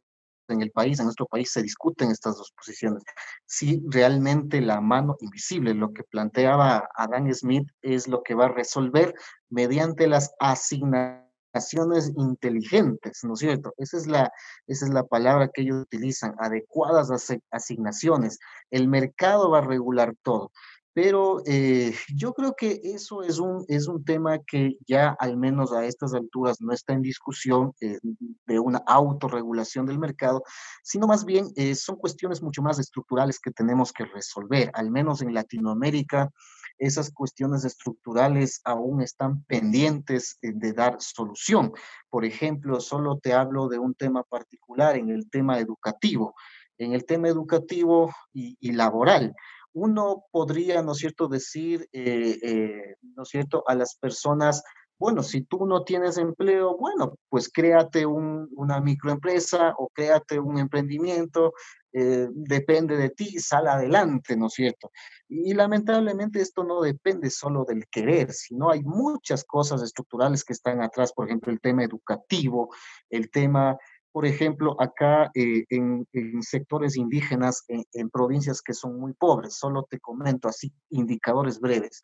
en el país, en nuestro país, se discuten estas dos posiciones. Si realmente la mano invisible, lo que planteaba Adam Smith, es lo que va a resolver mediante las asignaciones inteligentes, ¿no es cierto? Esa es la, esa es la palabra que ellos utilizan, adecuadas asignaciones. El mercado va a regular todo. Pero eh, yo creo que eso es un, es un tema que ya al menos a estas alturas no está en discusión eh, de una autorregulación del mercado, sino más bien eh, son cuestiones mucho más estructurales que tenemos que resolver. Al menos en Latinoamérica, esas cuestiones estructurales aún están pendientes de dar solución. Por ejemplo, solo te hablo de un tema particular en el tema educativo. En el tema educativo y, y laboral uno podría, ¿no es cierto?, decir, eh, eh, ¿no es cierto?, a las personas, bueno, si tú no tienes empleo, bueno, pues créate una microempresa o créate un emprendimiento, eh, depende de ti, sal adelante, ¿no es cierto? Y lamentablemente esto no depende solo del querer, sino hay muchas cosas estructurales que están atrás, por ejemplo, el tema educativo, el tema por ejemplo, acá eh, en, sectores indígenas, en, provincias que son muy pobres, solo te comento así indicadores breves.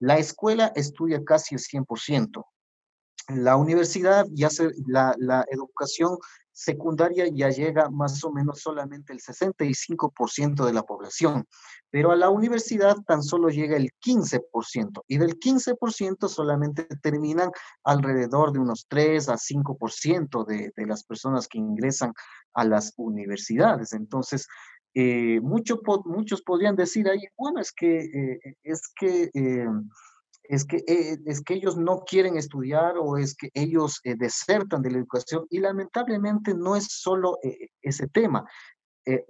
La escuela estudia casi el 100%. La universidad ya se, la, la educación secundaria ya llega más o menos solamente el 65% de la población, pero a la universidad tan solo llega el 15% y del 15% solamente terminan alrededor de unos 3 a 5% de, de las personas que ingresan a las universidades. Entonces, eh, muchos podrían decir ahí, bueno, es que, eh, es que eh, es que, eh, es que ellos no quieren estudiar o es que ellos eh, desertan de la educación y lamentablemente no es solo eh, ese tema.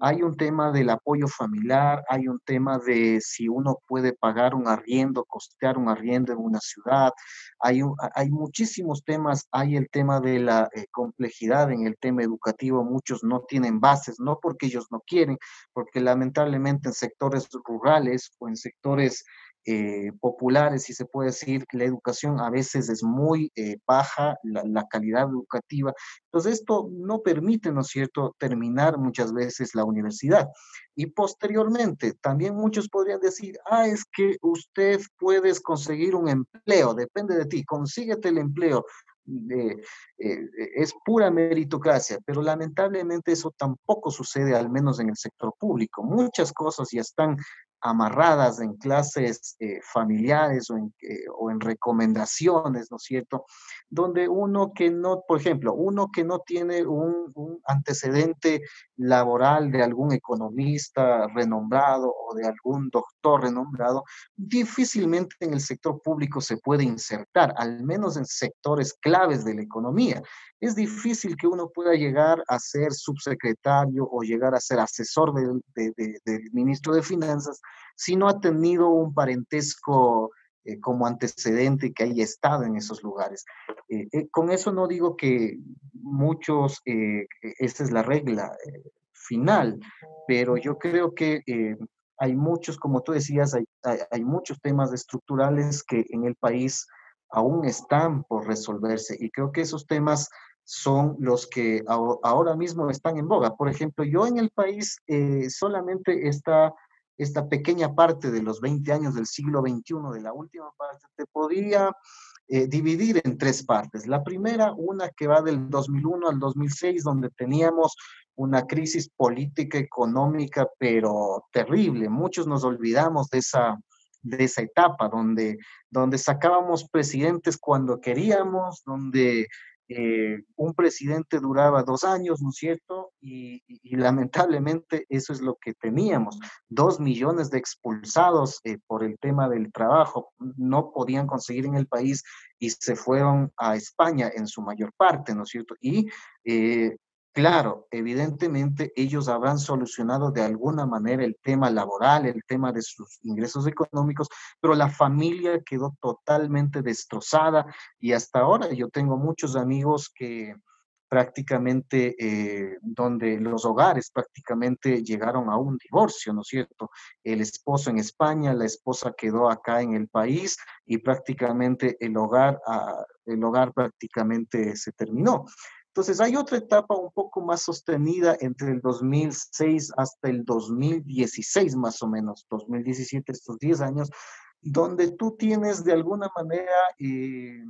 hay un tema del apoyo familiar, hay un tema de si uno puede pagar un arriendo, costear un arriendo en una ciudad, hay, hay muchísimos temas, hay el tema de la complejidad en el tema educativo, muchos no tienen bases, no porque ellos no quieren, porque lamentablemente en sectores rurales o en sectores eh, populares, si se puede decir, la educación a veces es muy eh, baja, la, calidad educativa. Entonces, esto no permite, ¿no es cierto?, terminar muchas veces la universidad. Y posteriormente, también muchos podrían decir, ah, es que usted puedes conseguir un empleo, depende de ti, consíguete el empleo. Eh, es pura meritocracia, pero lamentablemente eso tampoco sucede, al menos en el sector público. Muchas cosas ya están amarradas en clases eh, familiares o en, eh, o en, recomendaciones, ¿no es cierto? Donde uno que no, por ejemplo, uno que no tiene un, antecedente laboral de algún economista renombrado o de algún doctor renombrado, difícilmente en el sector público se puede insertar, al menos en sectores claves de la economía. Es difícil que uno pueda llegar a ser subsecretario o llegar a ser asesor del ministro de Finanzas si no ha tenido un parentesco eh, como antecedente que haya estado en esos lugares. Eh, eh, con eso no digo que muchos, esa es la regla final, pero yo creo que hay muchos, como tú decías, hay, hay, muchos temas estructurales que en el país aún están por resolverse y creo que esos temas son los que ahora mismo están en boga. Por ejemplo, yo en el país solamente está esta pequeña parte de los 20 años del siglo XXI, de la última parte, te podría eh, dividir en tres partes. La primera, una que va del 2001 al 2006, donde teníamos una crisis política, económica, pero terrible. Muchos nos olvidamos de esa, de esa etapa, donde, donde sacábamos presidentes cuando queríamos, donde eh, un presidente duraba dos años, ¿no es cierto? Y, lamentablemente eso es lo que teníamos. Dos millones de expulsados eh, por el tema del trabajo no podían conseguir en el país y se fueron a España en su mayor parte, ¿no es cierto? Y eh, Claro, evidentemente ellos habrán solucionado de alguna manera el tema laboral, el tema de sus ingresos económicos, pero la familia quedó totalmente destrozada y hasta ahora yo tengo muchos amigos que prácticamente, eh, donde los hogares prácticamente llegaron a un divorcio, ¿no es cierto? El esposo en España, la esposa quedó acá en el país y prácticamente el hogar, ah, el hogar prácticamente se terminó. Entonces, hay otra etapa un poco más sostenida entre el 2006 hasta el 2016, más o menos, 2017, estos 10 años, donde tú tienes de alguna manera, eh,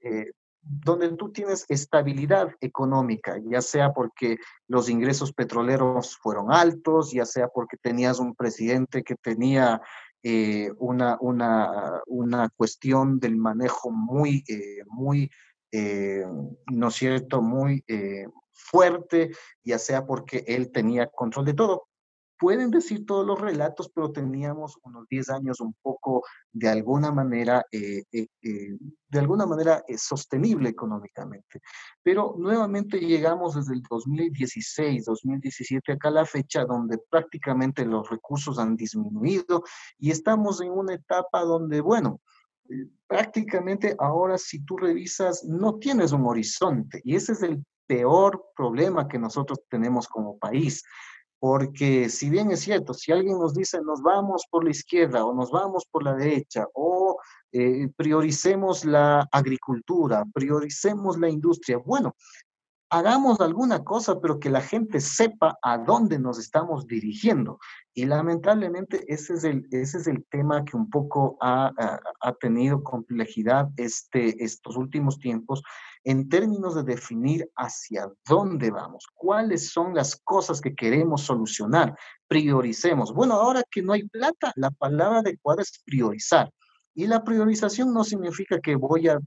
eh, donde tú tienes estabilidad económica, ya sea porque los ingresos petroleros fueron altos, ya sea porque tenías un presidente que tenía eh, una, una, una, cuestión del manejo muy, muy eh, ¿no es cierto?, muy eh, fuerte, ya sea porque él tenía control de todo. Pueden decir todos los relatos, pero teníamos unos 10 años un poco, de alguna manera, eh, de alguna manera sostenible económicamente. Pero nuevamente llegamos desde el 2016, 2017, acá la fecha donde prácticamente los recursos han disminuido y estamos en una etapa donde, bueno, prácticamente ahora si tú revisas no tienes un horizonte y ese es el peor problema que nosotros tenemos como país. Porque si bien es cierto, si alguien nos dice nos vamos por la izquierda o nos vamos por la derecha o eh, prioricemos la agricultura, prioricemos la industria, bueno, hagamos alguna cosa, pero que la gente sepa a dónde nos estamos dirigiendo. Y lamentablemente ese es el, ese es el tema que un poco ha, ha, tenido complejidad este, estos últimos tiempos en términos de definir hacia dónde vamos, cuáles son las cosas que queremos solucionar, prioricemos. Bueno, ahora que no hay plata, la palabra adecuada es priorizar. Y la priorización no significa que voy a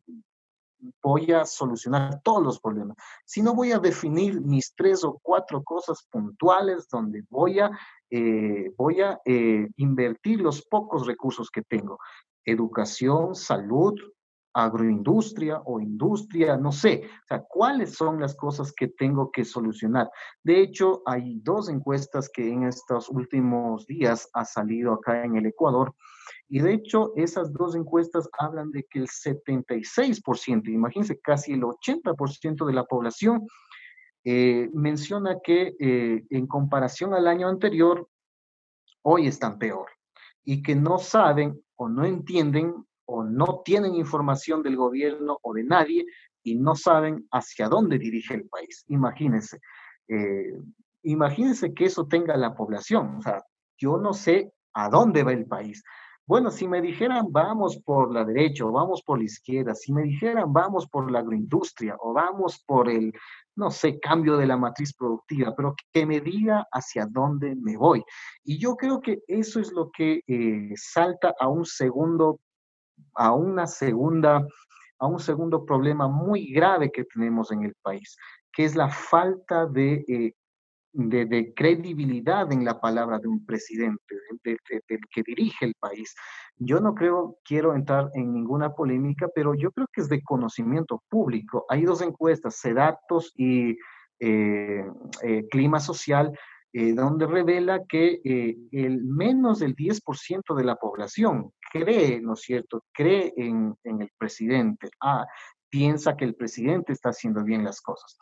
voy a solucionar todos los problemas, sino voy a definir mis tres o cuatro cosas puntuales donde voy a, eh, voy a eh, invertir los pocos recursos que tengo. Educación, salud, agroindustria o industria, no sé, o sea, cuáles son las cosas que tengo que solucionar. De hecho, hay dos encuestas que en estos últimos días ha salido acá en el Ecuador, y de hecho, esas dos encuestas hablan de que el 76%, imagínense, casi el 80% de la población eh, menciona que eh, en comparación al año anterior, hoy están peor y que no saben o no entienden o no tienen información del gobierno o de nadie y no saben hacia dónde dirige el país. Imagínense, eh, imagínense que eso tenga la población. O sea, yo no sé a dónde va el país. Bueno, si me dijeran vamos por la derecha o vamos por la izquierda, si me dijeran vamos por la agroindustria o vamos por el, no sé, cambio de la matriz productiva, pero que me diga hacia dónde me voy. Y yo creo que eso es lo que eh, salta a un segundo, a una segunda, a un segundo problema muy grave que tenemos en el país, que es la falta de eh, de, credibilidad en la palabra de un presidente, del que dirige el país. Yo no creo, quiero entrar en ninguna polémica, pero yo creo que es de conocimiento público. Hay dos encuestas, Sedatos y eh, eh, Clima Social, eh, donde revela que el menos del 10% de la población cree, ¿no es cierto?, cree en, el presidente. Ah, piensa que el presidente está haciendo bien las cosas.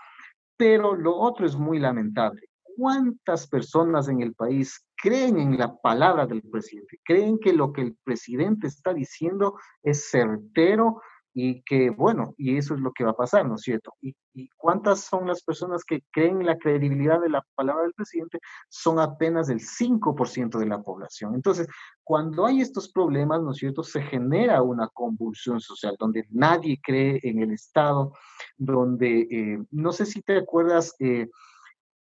Pero lo otro es muy lamentable cuántas personas en el país creen en la palabra del presidente, creen que lo que el presidente está diciendo es certero y que, bueno, y eso es lo que va a pasar, ¿no es cierto? Y, cuántas son las personas que creen en la credibilidad de la palabra del presidente? Son apenas el 5% de la población. Entonces, cuando hay estos problemas, ¿no es cierto?, se genera una convulsión social donde nadie cree en el Estado, donde, eh, no sé si te acuerdas, eh,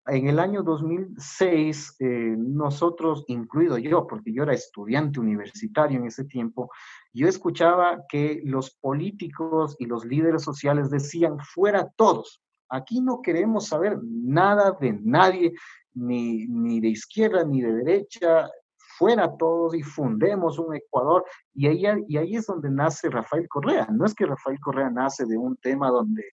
en el año 2006, eh, nosotros, incluido yo, porque yo era estudiante universitario en ese tiempo, yo escuchaba que los políticos y los líderes sociales decían, fuera todos, aquí no queremos saber nada de nadie, ni, ni de izquierda ni de derecha, fuera todos y fundemos un Ecuador. Y ahí, y ahí es donde nace Rafael Correa. No es que Rafael Correa nace de un tema donde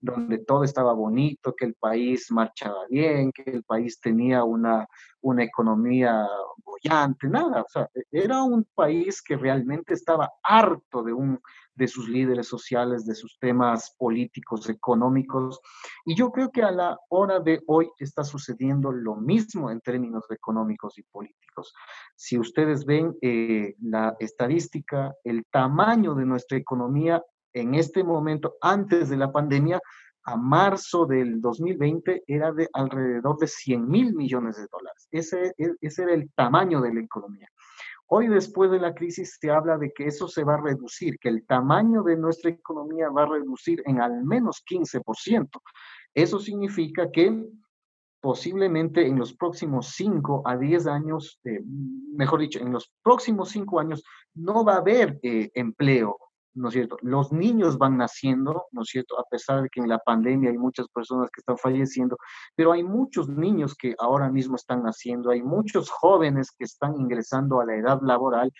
donde todo estaba bonito, que el país marchaba bien, que el país tenía una, una economía bollante, nada. O sea, era un país que realmente estaba harto de, un, de sus líderes sociales, de sus temas políticos, económicos. Y yo creo que a la hora de hoy está sucediendo lo mismo en términos económicos y políticos. Si ustedes ven eh, la estadística, el tamaño de nuestra economía en este momento, antes de la pandemia, a marzo del 2020 era de alrededor de 100 mil millones de dólares. Ese, e, ese era el tamaño de la economía. Hoy, después de la crisis, se habla de que eso se va a reducir, que el tamaño de nuestra economía va a reducir en al menos 15%. Eso significa que posiblemente en los próximos 5 a 10 años, eh, mejor dicho, en los próximos 5 años no va a haber eh, empleo ¿no es cierto? Los niños van naciendo, ¿no es cierto? A pesar de que en la pandemia hay muchas personas que están falleciendo, pero hay muchos niños que ahora mismo están naciendo, hay muchos jóvenes que están ingresando a la edad laboral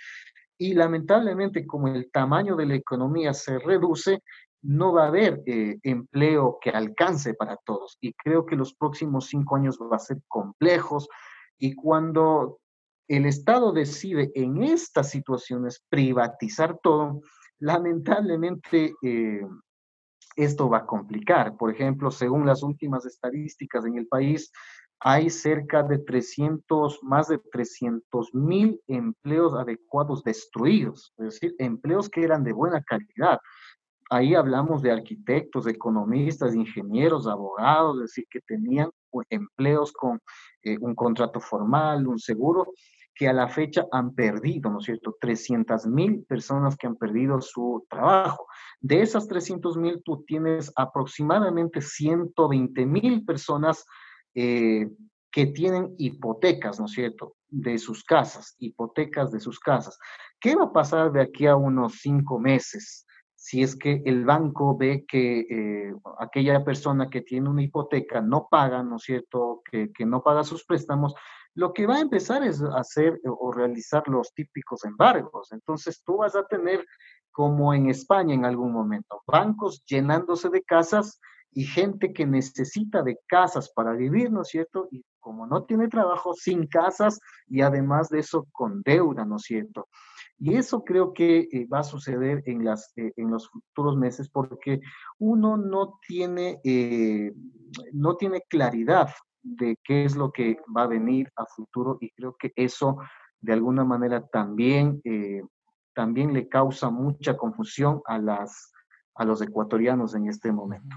y lamentablemente como el tamaño de la economía se reduce, no va a haber eh, empleo que alcance para todos. Y creo que los próximos cinco años va a ser complejos. Y cuando el Estado decide en estas situaciones privatizar todo, Lamentablemente, eh, esto va a complicar. Por ejemplo, según las últimas estadísticas en el país, hay cerca de 300, más de 300 mil empleos adecuados destruidos, es decir, empleos que eran de buena calidad. Ahí hablamos de arquitectos, economistas, ingenieros, abogados, es decir, que tenían empleos con eh, un contrato formal, un seguro, que a la fecha han perdido, ¿no es cierto? 300 mil personas que han perdido su trabajo. De esas 300 mil, tú tienes aproximadamente 120 mil personas eh, que tienen hipotecas, ¿no es cierto? De sus casas, hipotecas de sus casas. ¿Qué va a pasar de aquí a unos cinco meses? si es que el banco ve que eh, aquella persona que tiene una hipoteca no paga, ¿no es cierto?, que, que, no paga sus préstamos, lo que va a empezar es hacer o realizar los típicos embargos. Entonces tú vas a tener, como en España en algún momento, bancos llenándose de casas y gente que necesita de casas para vivir, ¿no es cierto? Y como no tiene trabajo, sin casas y además de eso con deuda, ¿no es cierto? Y eso creo que eh, va a suceder en, las, eh, en los futuros meses porque uno no tiene, eh, no tiene claridad de qué es lo que va a venir a futuro y creo que eso de alguna manera también, eh, también le causa mucha confusión a, las, a los ecuatorianos en este momento.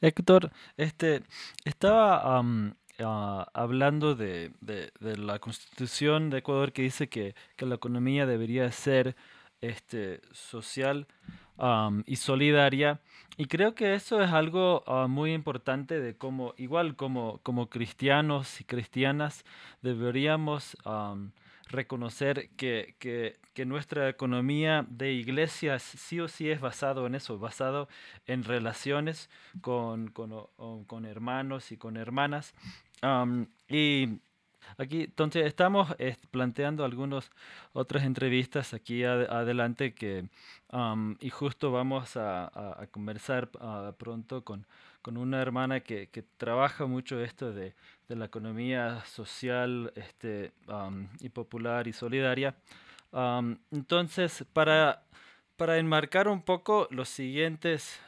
Héctor, este, estaba ah, hablando de, de, la constitución de Ecuador que dice que, que la economía debería ser este, social y solidaria. Y creo que eso es algo ah, muy importante de cómo, igual como, como cristianos y cristianas, deberíamos reconocer que, que, que, nuestra economía de iglesias sí o sí es basado en eso, basado en relaciones con, con, con hermanos y con hermanas. y Aquí, entonces, estamos planteando algunas otras entrevistas aquí adelante que, y justo vamos a, conversar ah, pronto con, con, una hermana que, que, trabaja mucho esto de, de la economía social este, y popular y solidaria. entonces, para, para enmarcar un poco los siguientes,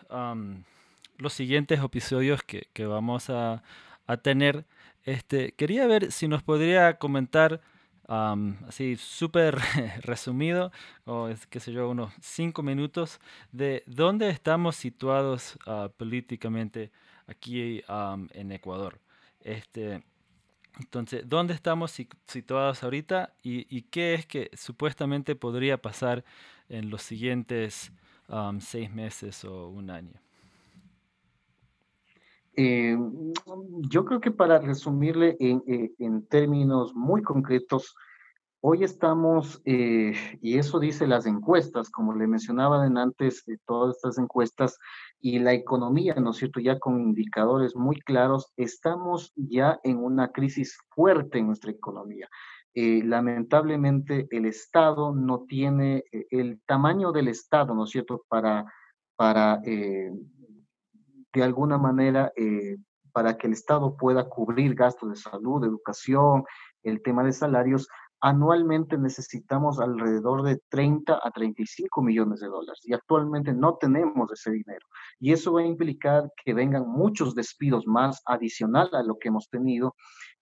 los siguientes episodios que, que vamos a, a tener, este, quería ver si nos podría comentar, así súper resumido, o qué sé yo, unos cinco minutos, de dónde estamos situados ah, políticamente aquí en Ecuador. Este, entonces, ¿dónde estamos situados ahorita y, qué es que supuestamente podría pasar en los siguientes seis meses o un año? Eh, yo creo que para resumirle en, eh, en términos muy concretos, hoy estamos, eh, y eso dice las encuestas, como le mencionaba antes, todas estas encuestas y la economía, ¿no es cierto? Ya con indicadores muy claros, estamos ya en una crisis fuerte en nuestra economía. lamentablemente el Estado no tiene el tamaño del Estado, ¿no es cierto?, para, para de alguna manera eh, para que el Estado pueda cubrir gastos de salud, educación, el tema de salarios, anualmente necesitamos alrededor de 30 a 35 millones de dólares y actualmente no tenemos ese dinero. Y eso va a implicar que vengan muchos despidos más adicional a lo que hemos tenido.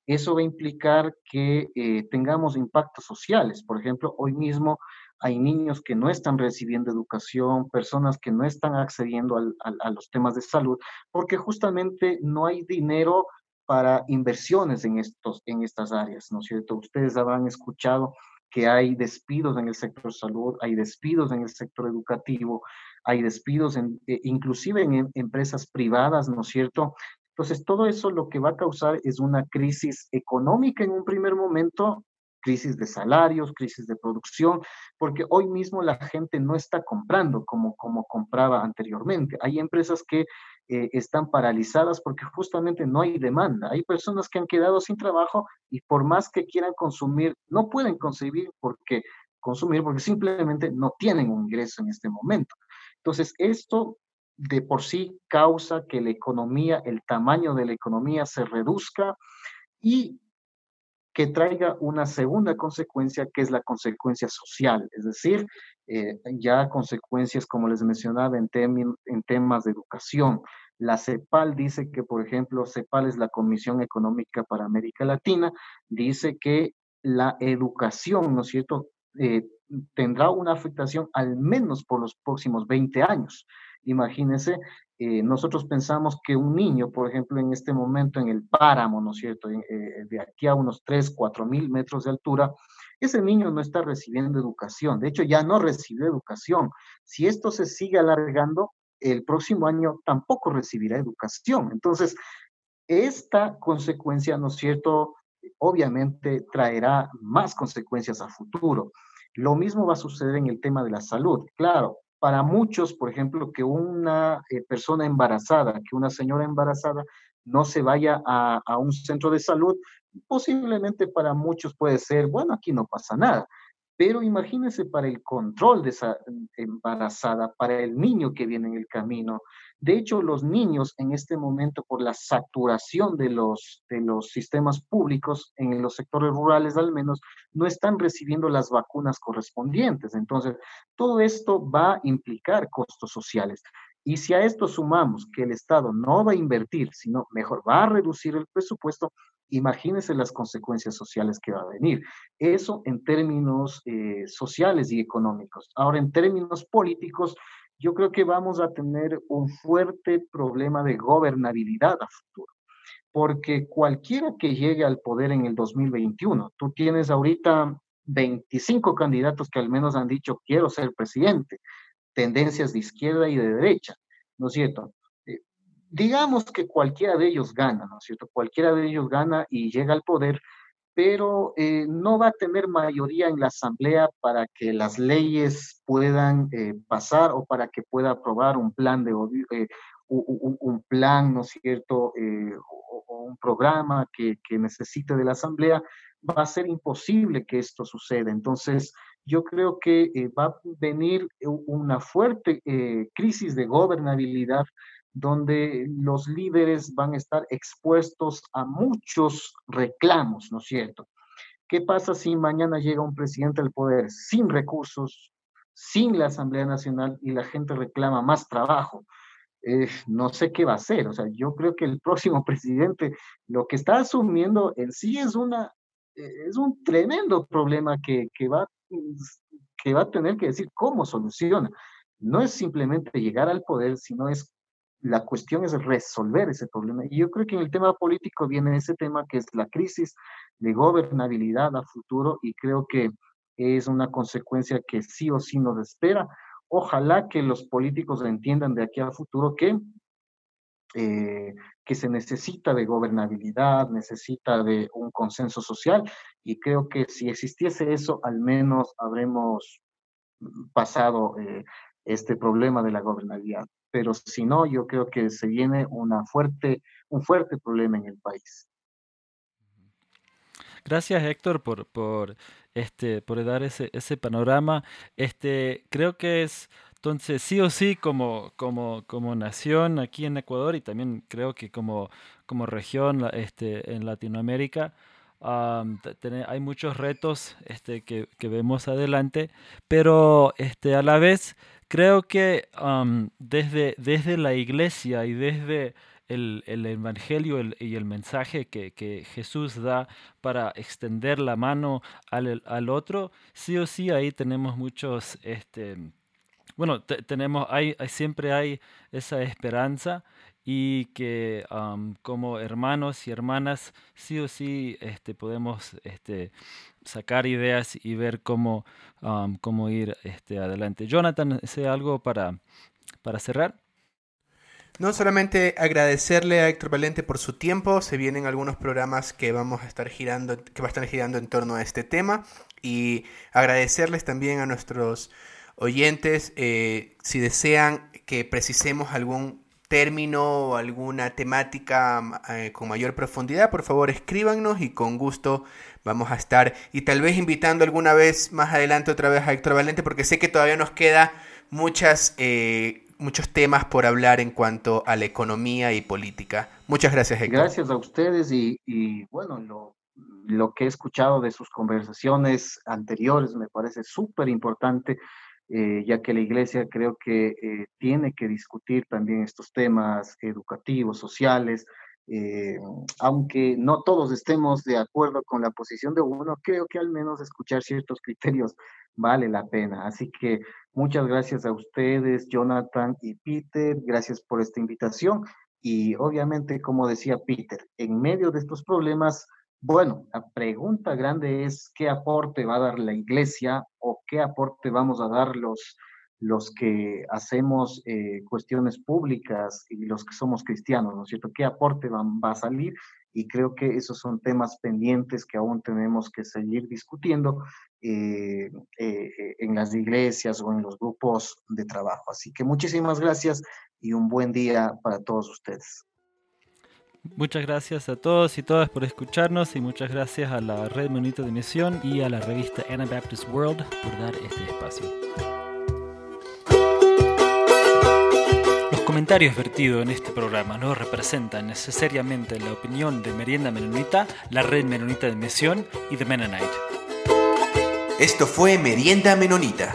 Eso va a implicar que eh, tengamos impactos sociales. Por ejemplo, hoy mismo hay niños que no están recibiendo educación, personas que no están accediendo a los temas de salud, porque justamente no hay dinero para inversiones en, estos, en estas áreas, ¿no es cierto? Ustedes habrán escuchado que hay despidos en el sector salud, hay despidos en el sector educativo, hay despidos en, eh, inclusive en empresas privadas, ¿no es cierto? Entonces, todo eso lo que va a causar es una crisis económica en un primer momento crisis de salarios, crisis de producción, porque hoy mismo la gente no está comprando como, como compraba anteriormente. Hay empresas que eh, están paralizadas porque justamente no hay demanda. Hay personas que han quedado sin trabajo y por más que quieran consumir, no pueden consumir porque, consumir porque simplemente no tienen un ingreso en este momento. Entonces, esto de por sí causa que la economía, el tamaño de la economía se reduzca y que traiga una segunda consecuencia, que es la consecuencia social, es decir, eh, ya consecuencias, como les mencionaba, en, temas de educación. La CEPAL dice que, por ejemplo, CEPAL es la Comisión Económica para América Latina, dice que la educación, ¿no es cierto?, eh, tendrá una afectación al menos por los próximos 20 años. Imagínense, eh, nosotros pensamos que un niño, por ejemplo, en este momento en el páramo, ¿no es cierto?, eh, de aquí a unos 3, 4 mil metros de altura, ese niño no está recibiendo educación. De hecho, ya no recibió educación. Si esto se sigue alargando, el próximo año tampoco recibirá educación. Entonces, esta consecuencia, ¿no es cierto?, obviamente traerá más consecuencias a futuro. Lo mismo va a suceder en el tema de la salud. Claro, para muchos, por ejemplo, que una eh, persona embarazada, que una señora embarazada no se vaya a, a, un centro de salud, posiblemente para muchos puede ser, bueno, aquí no pasa nada. Pero imagínense para el control de esa embarazada, para el niño que viene en el camino. De hecho, los niños en este momento, por la saturación de los, de los sistemas públicos, en los sectores rurales al menos, no están recibiendo las vacunas correspondientes. Entonces, todo esto va a implicar costos sociales. Y si a esto sumamos que el Estado no va a invertir, sino mejor va a reducir el presupuesto, imagínense las consecuencias sociales que va a venir. Eso en términos eh, sociales y económicos. Ahora, en términos políticos, yo creo que vamos a tener un fuerte problema de gobernabilidad a futuro. Porque cualquiera que llegue al poder en el 2021, tú tienes ahorita 25 candidatos que al menos han dicho quiero ser presidente, tendencias de izquierda y de derecha, ¿no es cierto? Digamos que cualquiera de ellos gana, ¿no es cierto? Cualquiera de ellos gana y llega al poder, pero eh, no va a tener mayoría en la asamblea para que las leyes puedan eh, pasar o para que pueda aprobar un plan de eh, un, plan, ¿no es cierto? o, un programa que, que necesite de la asamblea, va a ser imposible que esto suceda. Entonces, yo creo que va a venir una fuerte crisis de gobernabilidad donde los líderes van a estar expuestos a muchos reclamos, ¿no es cierto? ¿Qué pasa si mañana llega un presidente al poder sin recursos, sin la Asamblea Nacional y la gente reclama más trabajo? Eh, no sé qué va a hacer. O sea, yo creo que el próximo presidente lo que está asumiendo en sí es, una, es un tremendo problema que, que, va, que va a tener que decir cómo soluciona. No es simplemente llegar al poder, sino es la cuestión es resolver ese problema. Y yo creo que en el tema político viene ese tema que es la crisis de gobernabilidad a futuro y creo que es una consecuencia que sí o sí nos espera. Ojalá que los políticos entiendan de aquí a futuro que, eh, que se necesita de gobernabilidad, necesita de un consenso social y creo que si existiese eso, al menos habremos pasado eh, este problema de la gobernabilidad pero si no, yo creo que se viene una fuerte, un fuerte problema en el país. Gracias Héctor por, por, este, por dar ese, ese panorama. Este, creo que es entonces, sí o sí, como, como, como nación aquí en Ecuador y también creo que como, como región este, en Latinoamérica, hay muchos retos este, que, que, vemos adelante, pero este, a la vez creo que desde, desde la iglesia y desde el, el Evangelio y el mensaje que, Jesús da para extender la mano al, al, otro, sí o sí ahí tenemos muchos, este, bueno, tenemos, hay, siempre hay esa esperanza y que como hermanos y hermanas sí o sí este, podemos este, sacar ideas y ver cómo, cómo ir este, adelante. Jonathan, ¿sé algo para, para cerrar? No solamente agradecerle a Héctor Valente por su tiempo, se vienen algunos programas que vamos a estar girando, que va a estar girando en torno a este tema y agradecerles también a nuestros oyentes eh, si desean que precisemos algún término o alguna temática eh, con mayor profundidad, por favor escríbanos y con gusto vamos a estar y tal vez invitando alguna vez más adelante otra vez a Héctor Valente porque sé que todavía nos queda muchas eh, muchos temas por hablar en cuanto a la economía y política. Muchas gracias, Héctor. Gracias a ustedes y, bueno, lo, lo, que he escuchado de sus conversaciones anteriores me parece súper importante eh, ya que la iglesia creo que eh, tiene que discutir también estos temas educativos, sociales, eh, aunque no todos estemos de acuerdo con la posición de uno, creo que al menos escuchar ciertos criterios vale la pena. Así que muchas gracias a ustedes, Jonathan y Peter, gracias por esta invitación. Y obviamente, como decía Peter, en medio de estos problemas, bueno, la pregunta grande es qué aporte va a dar la iglesia o qué aporte vamos a dar los, los que hacemos eh, cuestiones públicas y los que somos cristianos, ¿no es cierto? ¿Qué aporte va, a salir? Y creo que esos son temas pendientes que aún tenemos que seguir discutiendo eh, eh, en las iglesias o en los grupos de trabajo. Así que muchísimas gracias y un buen día para todos ustedes. Muchas gracias a todos y todas por escucharnos y muchas gracias a la Red Menonita de Misión y a la revista Anabaptist World por dar este espacio. Los comentarios vertidos en este programa no representan necesariamente la opinión de Merienda Menonita, la Red Menonita de Misión y de Mennonite. Esto fue Merienda Menonita.